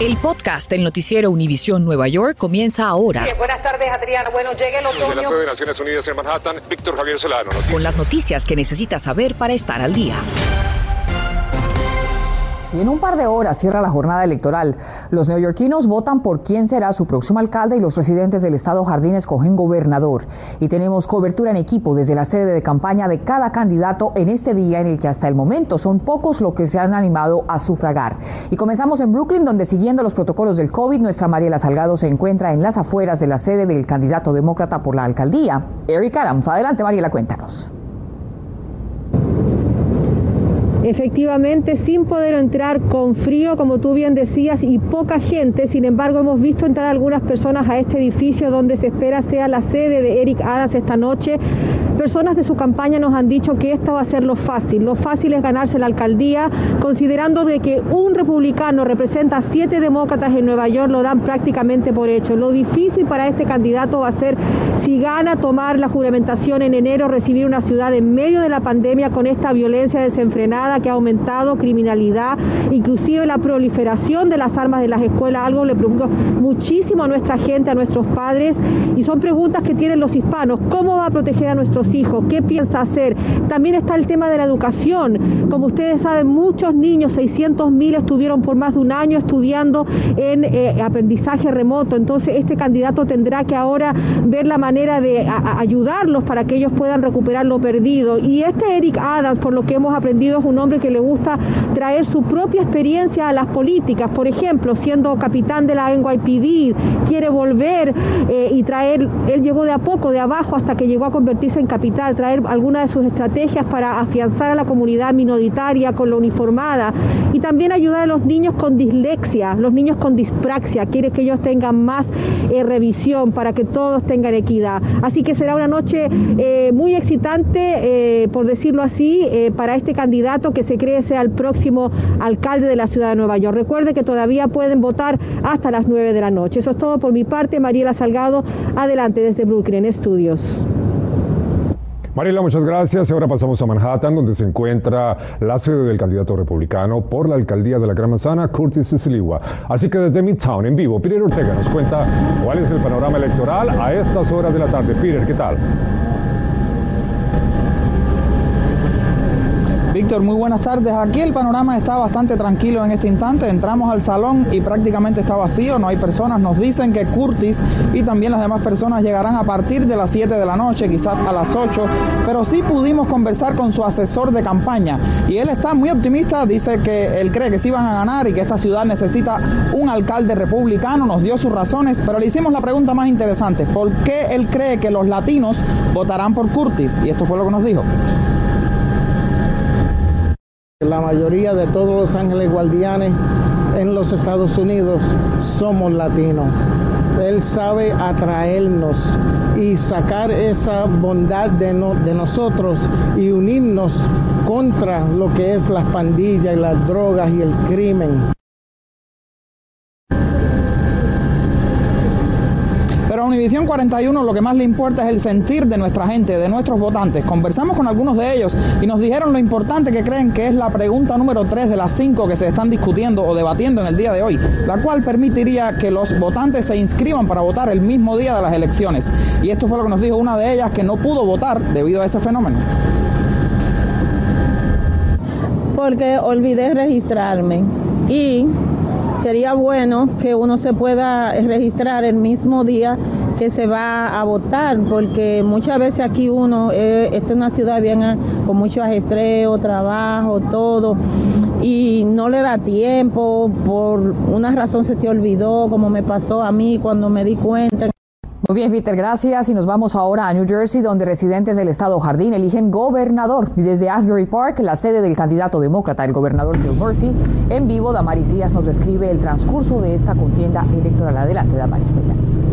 El podcast del noticiero Univisión Nueva York comienza ahora. buenas tardes, Adriana. Bueno, llega el otoño. Desde la sede de Naciones Unidas en Manhattan, Víctor Javier Solano. Noticias. Con las noticias que necesitas saber para estar al día. Y en un par de horas cierra la jornada electoral. Los neoyorquinos votan por quién será su próximo alcalde y los residentes del estado Jardín escogen gobernador. Y tenemos cobertura en equipo desde la sede de campaña de cada candidato en este día en el que hasta el momento son pocos los que se han animado a sufragar. Y comenzamos en Brooklyn, donde siguiendo los protocolos del COVID, nuestra Mariela Salgado se encuentra en las afueras de la sede del candidato demócrata por la alcaldía, Eric Adams. Adelante, Mariela, cuéntanos. Efectivamente, sin poder entrar con frío, como tú bien decías, y poca gente, sin embargo, hemos visto entrar algunas personas a este edificio donde se espera sea la sede de Eric Adams esta noche. Personas de su campaña nos han dicho que esta va a ser lo fácil. Lo fácil es ganarse la alcaldía, considerando de que un republicano representa a siete demócratas en Nueva York, lo dan prácticamente por hecho. Lo difícil para este candidato va a ser, si gana, tomar la juramentación en enero, recibir una ciudad en medio de la pandemia con esta violencia desenfrenada que ha aumentado, criminalidad, inclusive la proliferación de las armas de las escuelas, algo le preocupa muchísimo a nuestra gente, a nuestros padres, y son preguntas que tienen los hispanos. ¿Cómo va a proteger a nuestros hijos? ¿Qué piensa hacer? También está el tema de la educación. Como ustedes saben, muchos niños, 600 mil, estuvieron por más de un año estudiando en eh, aprendizaje remoto. Entonces, este candidato tendrá que ahora ver la manera de ayudarlos para que ellos puedan recuperar lo perdido. Y este Eric Adams, por lo que hemos aprendido, es un hombre que le gusta traer su propia experiencia a las políticas. Por ejemplo, siendo capitán de la NYPD, quiere volver eh, y traer, él llegó de a poco, de abajo, hasta que llegó a convertirse en capital, traer algunas de sus estrategias para afianzar a la comunidad minoritaria con la uniformada y también ayudar a los niños con dislexia, los niños con dispraxia, quiere que ellos tengan más eh, revisión para que todos tengan equidad. Así que será una noche eh, muy excitante, por decirlo así, para este candidato que se cree sea el próximo alcalde de la ciudad de Nueva York. Recuerde que todavía pueden votar hasta las 9 de la noche. Eso es todo por mi parte. Mariela Salgado, adelante desde Brooklyn Studios. Mariela, muchas gracias. Ahora pasamos a Manhattan, donde se encuentra la sede del candidato republicano por la alcaldía de la Gran Manzana, Curtis Sliwa. Así que desde Midtown, en vivo, Peter Ortega nos cuenta cuál es el panorama electoral a estas horas de la tarde. Peter, ¿qué tal? Víctor, muy buenas tardes. Aquí el panorama está bastante tranquilo en este instante. Entramos al salón y prácticamente está vacío, no hay personas. Nos dicen que Curtis y también las demás personas llegarán a partir de las 7 de la noche, quizás a las 8, pero sí pudimos conversar con su asesor de campaña y él está muy optimista, dice que él cree que sí van a ganar y que esta ciudad necesita un alcalde republicano, nos dio sus razones, pero le hicimos la pregunta más interesante, ¿por qué él cree que los latinos votarán por Curtis? Y esto fue lo que nos dijo. La mayoría de todos los ángeles guardianes en los Estados Unidos somos latinos. Él sabe atraernos y sacar esa bondad de, nosotros y unirnos contra lo que es las pandillas y las drogas y el crimen. Univisión 41 lo que más le importa es el sentir de nuestra gente, de nuestros votantes. Conversamos con algunos de ellos y nos dijeron lo importante que creen que es la pregunta número 3 de las 5 que se están discutiendo o debatiendo en el día de hoy, la cual permitiría que los votantes se inscriban para votar el mismo día de las elecciones. Y esto fue lo que nos dijo una de ellas que no pudo votar debido a ese fenómeno. Porque olvidé registrarme y sería bueno que uno se pueda registrar el mismo día que se va a votar, porque muchas veces aquí uno, eh, esta es una ciudad bien ah, con mucho ajestreo, trabajo, todo, y no le da tiempo, por una razón se te olvidó, como me pasó a mí cuando me di cuenta. Muy bien, Peter, gracias. Y nos vamos ahora a New Jersey, donde residentes del estado Jardín eligen gobernador. Y desde Asbury Park, la sede del candidato demócrata, el gobernador Phil Murphy, en vivo, Damaris Díaz nos describe el transcurso de esta contienda electoral. Adelante, Damaris, cuéntanos.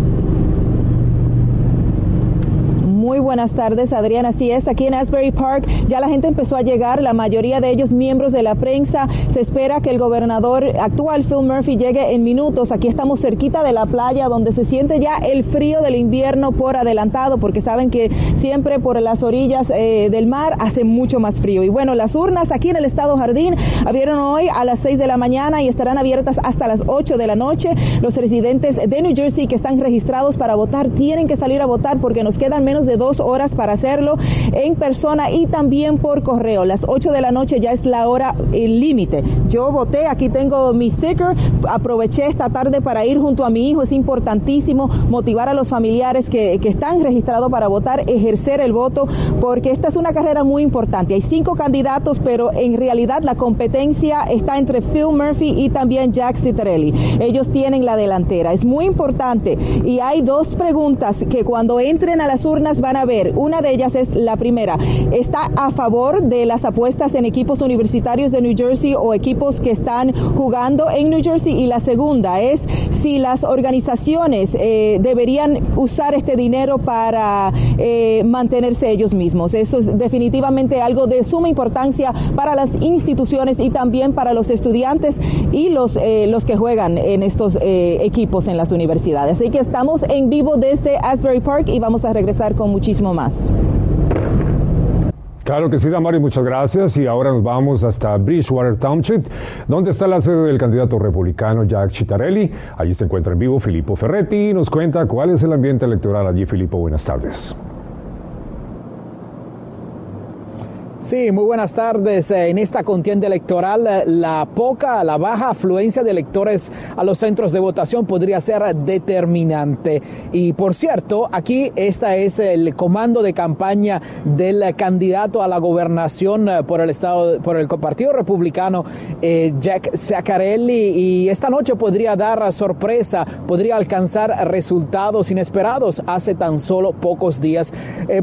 Muy buenas tardes, Adriana. Así es, aquí en Asbury Park ya la gente empezó a llegar, la mayoría de ellos miembros de la prensa. Se espera que el gobernador actual, Phil Murphy, llegue en minutos. Aquí estamos cerquita de la playa donde se siente ya el frío del invierno por adelantado, porque saben que siempre por las orillas eh, del mar hace mucho más frío. Y bueno, las urnas aquí en el estado Jardín abrieron hoy a las 6 de la mañana y estarán abiertas hasta las 8 de la noche. Los residentes de New Jersey que están registrados para votar tienen que salir a votar porque nos quedan menos de dos horas para hacerlo en persona y también por correo. Las 8 de la noche ya es la hora límite. Yo voté, aquí tengo mi sticker, aproveché esta tarde para ir junto a mi hijo. Es importantísimo motivar a los familiares que, que están registrados para votar, ejercer el voto, porque esta es una carrera muy importante. Hay cinco candidatos, pero en realidad la competencia está entre Phil Murphy y también Jack Citarelli. Ellos tienen la delantera. Es muy importante y hay dos preguntas que cuando entren a las urnas van a ver. Una de ellas es la primera. ¿Está a favor de las apuestas en equipos universitarios de New Jersey o equipos que están jugando en New Jersey? Y la segunda es si las organizaciones eh, deberían usar este dinero para eh, mantenerse ellos mismos. Eso es definitivamente algo de suma importancia para las instituciones y también para los estudiantes y los, eh, los que juegan en estos equipos en las universidades. Así que estamos en vivo desde Asbury Park y vamos a regresar con muchísimo más. Claro que sí, Damari, muchas gracias. Y ahora nos vamos hasta Bridgewater Township, donde está la sede del candidato republicano Jack Citarelli. Allí se encuentra en vivo Filippo Ferretti y nos cuenta cuál es el ambiente electoral allí. Filippo, buenas tardes. Sí, muy buenas tardes. Eh, en esta contienda electoral, eh, la poca, la baja afluencia de electores a los centros de votación podría ser determinante. Y por cierto, aquí esta es el comando de campaña del candidato a la gobernación eh, por el estado, por el Partido Republicano, Jack Zaccarelli. Y esta noche podría dar sorpresa, podría alcanzar resultados inesperados hace tan solo pocos días.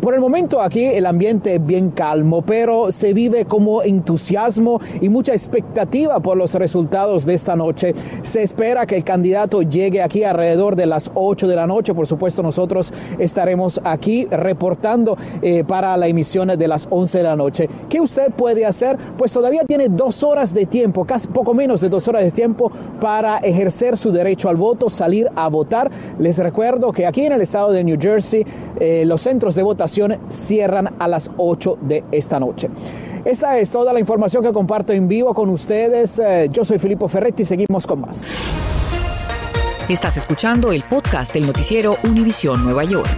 por el momento aquí el ambiente bien calmo, pero se vive como entusiasmo y mucha expectativa por los resultados de esta noche. Se espera que el candidato llegue aquí alrededor de las 8 de la noche. Por supuesto, nosotros estaremos aquí reportando eh, para la emisión de las 11 de la noche. ¿Qué usted puede hacer? Pues todavía tiene dos horas de tiempo, casi poco menos de dos horas de tiempo para ejercer su derecho al voto, salir a votar. Les recuerdo que aquí en el estado de New Jersey eh, los centros de votación cierran a las 8 de esta noche. Esta es toda la información que comparto en vivo con ustedes. Eh, yo soy Filippo Ferretti y seguimos con más. Estás escuchando el podcast del noticiero Univisión Nueva York.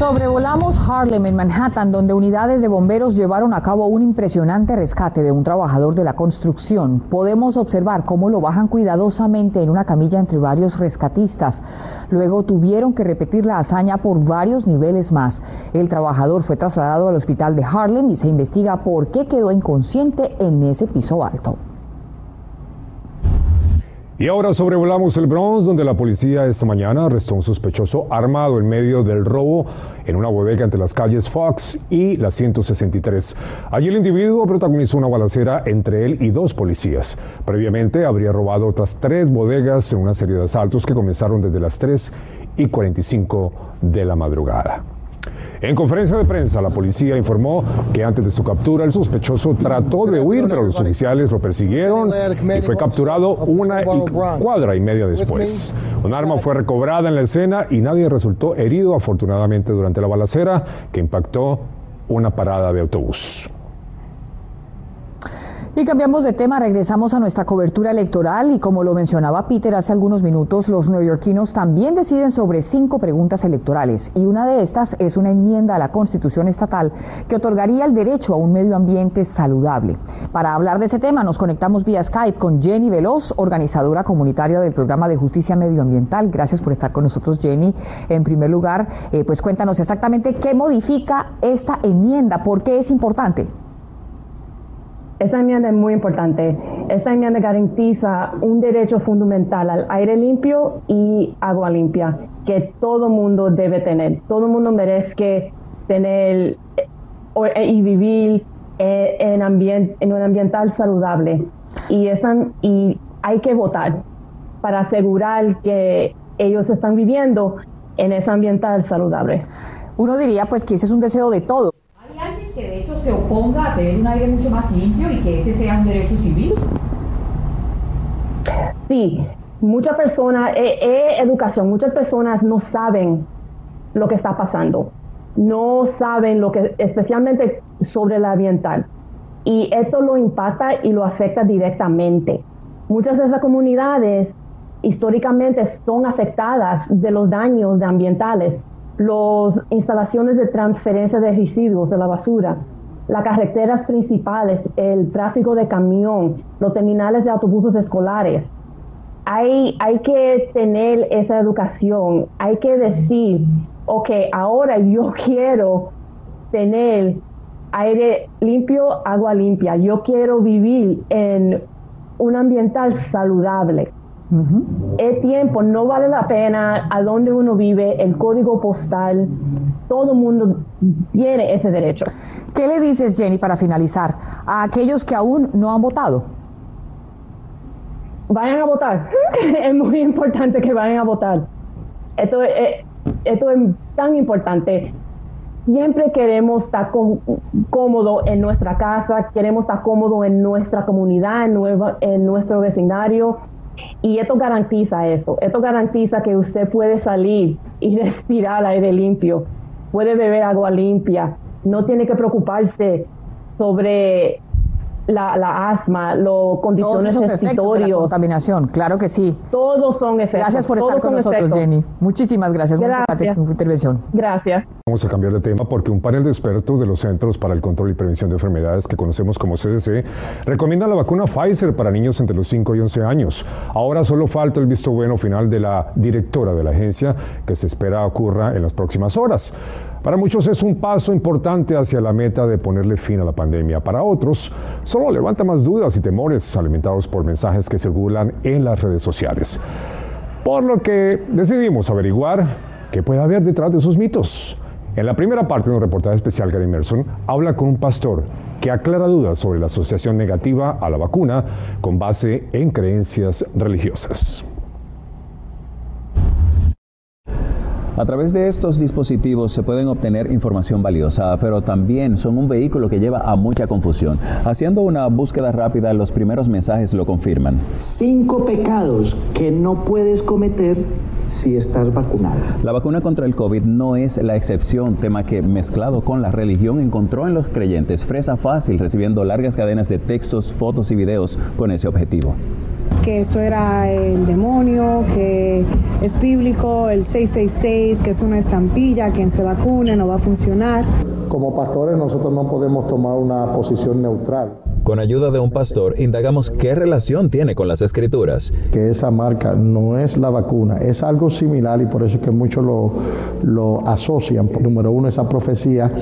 Sobrevolamos Harlem en Manhattan, donde unidades de bomberos llevaron a cabo un impresionante rescate de un trabajador de la construcción. Podemos observar cómo lo bajan cuidadosamente en una camilla entre varios rescatistas. Luego tuvieron que repetir la hazaña por varios niveles más. El trabajador fue trasladado al hospital de Harlem y se investiga por qué quedó inconsciente en ese piso alto. Y ahora sobrevolamos el Bronx, donde la policía esta mañana arrestó a un sospechoso armado en medio del robo en una bodega entre las calles Fox y la 163. Allí el individuo protagonizó una balacera entre él y dos policías. Previamente habría robado otras tres bodegas en una serie de asaltos que comenzaron desde las 3 y 45 de la madrugada. En conferencia de prensa, la policía informó que antes de su captura, el sospechoso trató de huir, pero los oficiales lo persiguieron y fue capturado una cuadra y media después. Un arma fue recobrada en la escena y nadie resultó herido, afortunadamente, durante la balacera que impactó una parada de autobús. Y cambiamos de tema, regresamos a nuestra cobertura electoral y como lo mencionaba Peter hace algunos minutos, los neoyorquinos también deciden sobre cinco preguntas electorales y una de estas es una enmienda a la Constitución estatal que otorgaría el derecho a un medio ambiente saludable. Para hablar de este tema nos conectamos vía Skype con Jenny Veloz, organizadora comunitaria del programa de justicia medioambiental. Gracias por estar con nosotros, Jenny. En primer lugar, eh, pues cuéntanos exactamente qué modifica esta enmienda, por qué es importante. Esta enmienda es muy importante. Esta enmienda garantiza un derecho fundamental al aire limpio y agua limpia que todo mundo debe tener. Todo mundo merece tener eh, y vivir eh, en, en un ambiental saludable. Y, están, y hay que votar para asegurar que ellos están viviendo en ese ambiental saludable. Uno diría pues que ese es un deseo de todo. ¿Hay alguien que de hecho se oponga a tener un aire mucho más limpio y que este sea un derecho civil? Sí, muchas personas, eh, eh, educación, muchas personas no saben lo que está pasando, no saben lo que, especialmente sobre el ambiental. Y esto lo impacta y lo afecta directamente. Muchas de esas comunidades históricamente son afectadas de los daños ambientales, las instalaciones de transferencia de residuos de la basura, las carreteras principales, el tráfico de camión, los terminales de autobuses escolares. Hay, hay que tener esa educación, hay que decir, ok, ahora yo quiero tener aire limpio, agua limpia, yo quiero vivir en un ambiental saludable. Es tiempo, no vale la pena a dónde uno vive, el código postal, todo el mundo tiene ese derecho. ¿Qué le dices, Jenny, para finalizar, a aquellos que aún no han votado? Vayan a votar. es muy importante que vayan a votar. Esto es, esto es tan importante. Siempre queremos estar cómodo en nuestra casa, queremos estar cómodo en nuestra comunidad, en, en nuestro vecindario y esto garantiza eso, esto garantiza que usted puede salir y respirar aire limpio, puede beber agua limpia, no tiene que preocuparse sobre la, asma, las condiciones respiratorias. contaminación, claro que sí. Todos son efectos. Gracias por estar con nosotros, Jenny. Muchísimas gracias, gracias. por tu intervención. Gracias. Vamos a cambiar de tema porque un panel de expertos de los Centros para el Control y Prevención de Enfermedades que conocemos como CDC recomienda la vacuna Pfizer para niños entre los 5 y 11 años. Ahora solo falta el visto bueno final de la directora de la agencia que se espera ocurra en las próximas horas. Para muchos es un paso importante hacia la meta de ponerle fin a la pandemia. Para otros, solo levanta más dudas y temores alimentados por mensajes que circulan en las redes sociales. Por lo que decidimos averiguar qué puede haber detrás de esos mitos. En la primera parte de un reportaje especial, Gary Emerson habla con un pastor que aclara dudas sobre la asociación negativa a la vacuna con base en creencias religiosas. A través de estos dispositivos se pueden obtener información valiosa, pero también son un vehículo que lleva a mucha confusión. Haciendo una búsqueda rápida, los primeros mensajes lo confirman. Cinco pecados que no puedes cometer si estás vacunado. La vacuna contra el COVID no es la excepción, tema que mezclado con la religión encontró en los creyentes fresa fácil recibiendo largas cadenas de textos, fotos y videos con ese objetivo que eso era el demonio, que es bíblico, el 666, que es una estampilla, quien se vacune no va a funcionar. Como pastores nosotros no podemos tomar una posición neutral. Con ayuda de un pastor, indagamos qué relación tiene con las escrituras. Que esa marca no es la vacuna, es algo similar y por eso es que muchos lo, lo asocian. Número uno, esa profecía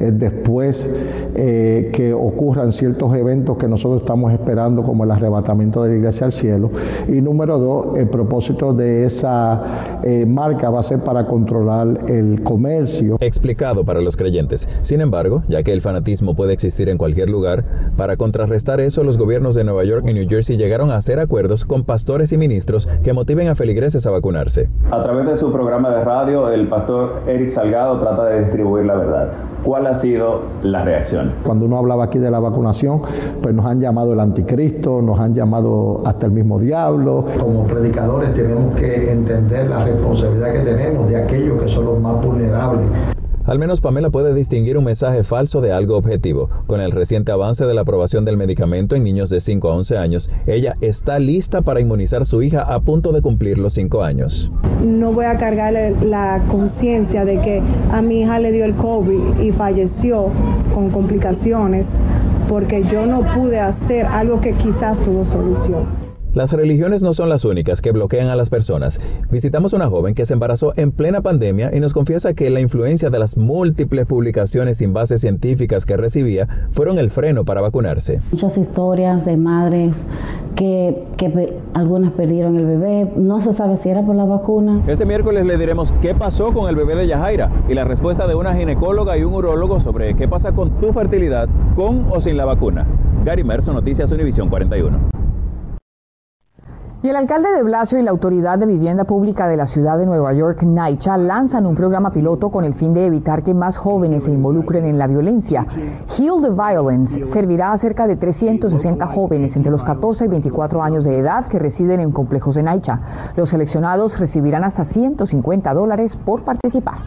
es después eh, que ocurran ciertos eventos que nosotros estamos esperando, como el arrebatamiento de la iglesia al cielo. Y número dos, el propósito de esa eh, marca va a ser para controlar el comercio. Explicado para los creyentes. Sin embargo, ya que el fanatismo puede existir en cualquier lugar, para contrarrestar eso, los gobiernos de Nueva York y New Jersey llegaron a hacer acuerdos con pastores y ministros que motiven a feligreses a vacunarse. A través de su programa de radio, el pastor Eric Salgado trata de distribuir la verdad. ¿Cuál ha sido la reacción? Cuando uno hablaba aquí de la vacunación, pues nos han llamado el anticristo, nos han llamado hasta el mismo diablo. Como predicadores tenemos que entender la responsabilidad que tenemos de aquellos que son los más vulnerables. Al menos Pamela puede distinguir un mensaje falso de algo objetivo. Con el reciente avance de la aprobación del medicamento en niños de 5 a 11 años, ella está lista para inmunizar a su hija a punto de cumplir los 5 años. No voy a cargar la conciencia de que a mi hija le dio el COVID y falleció con complicaciones porque yo no pude hacer algo que quizás tuvo solución. Las religiones no son las únicas que bloquean a las personas. Visitamos una joven que se embarazó en plena pandemia y nos confiesa que la influencia de las múltiples publicaciones sin bases científicas que recibía fueron el freno para vacunarse. Muchas historias de madres que, algunas perdieron el bebé, no se sabe si era por la vacuna. Este miércoles le diremos qué pasó con el bebé de Yajaira y la respuesta de una ginecóloga y un urólogo sobre qué pasa con tu fertilidad con o sin la vacuna. Gary Merso, Noticias Univisión 41. Y el alcalde de Blasio y la Autoridad de Vivienda Pública de la ciudad de Nueva York, NYCHA, lanzan un programa piloto con el fin de evitar que más jóvenes se involucren en la violencia. Heal the Violence servirá a cerca de 360 jóvenes entre los 14 y 24 años de edad que residen en complejos de NYCHA. Los seleccionados recibirán hasta 150 dólares por participar.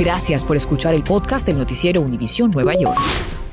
Gracias por escuchar el podcast del noticiero Univisión Nueva York.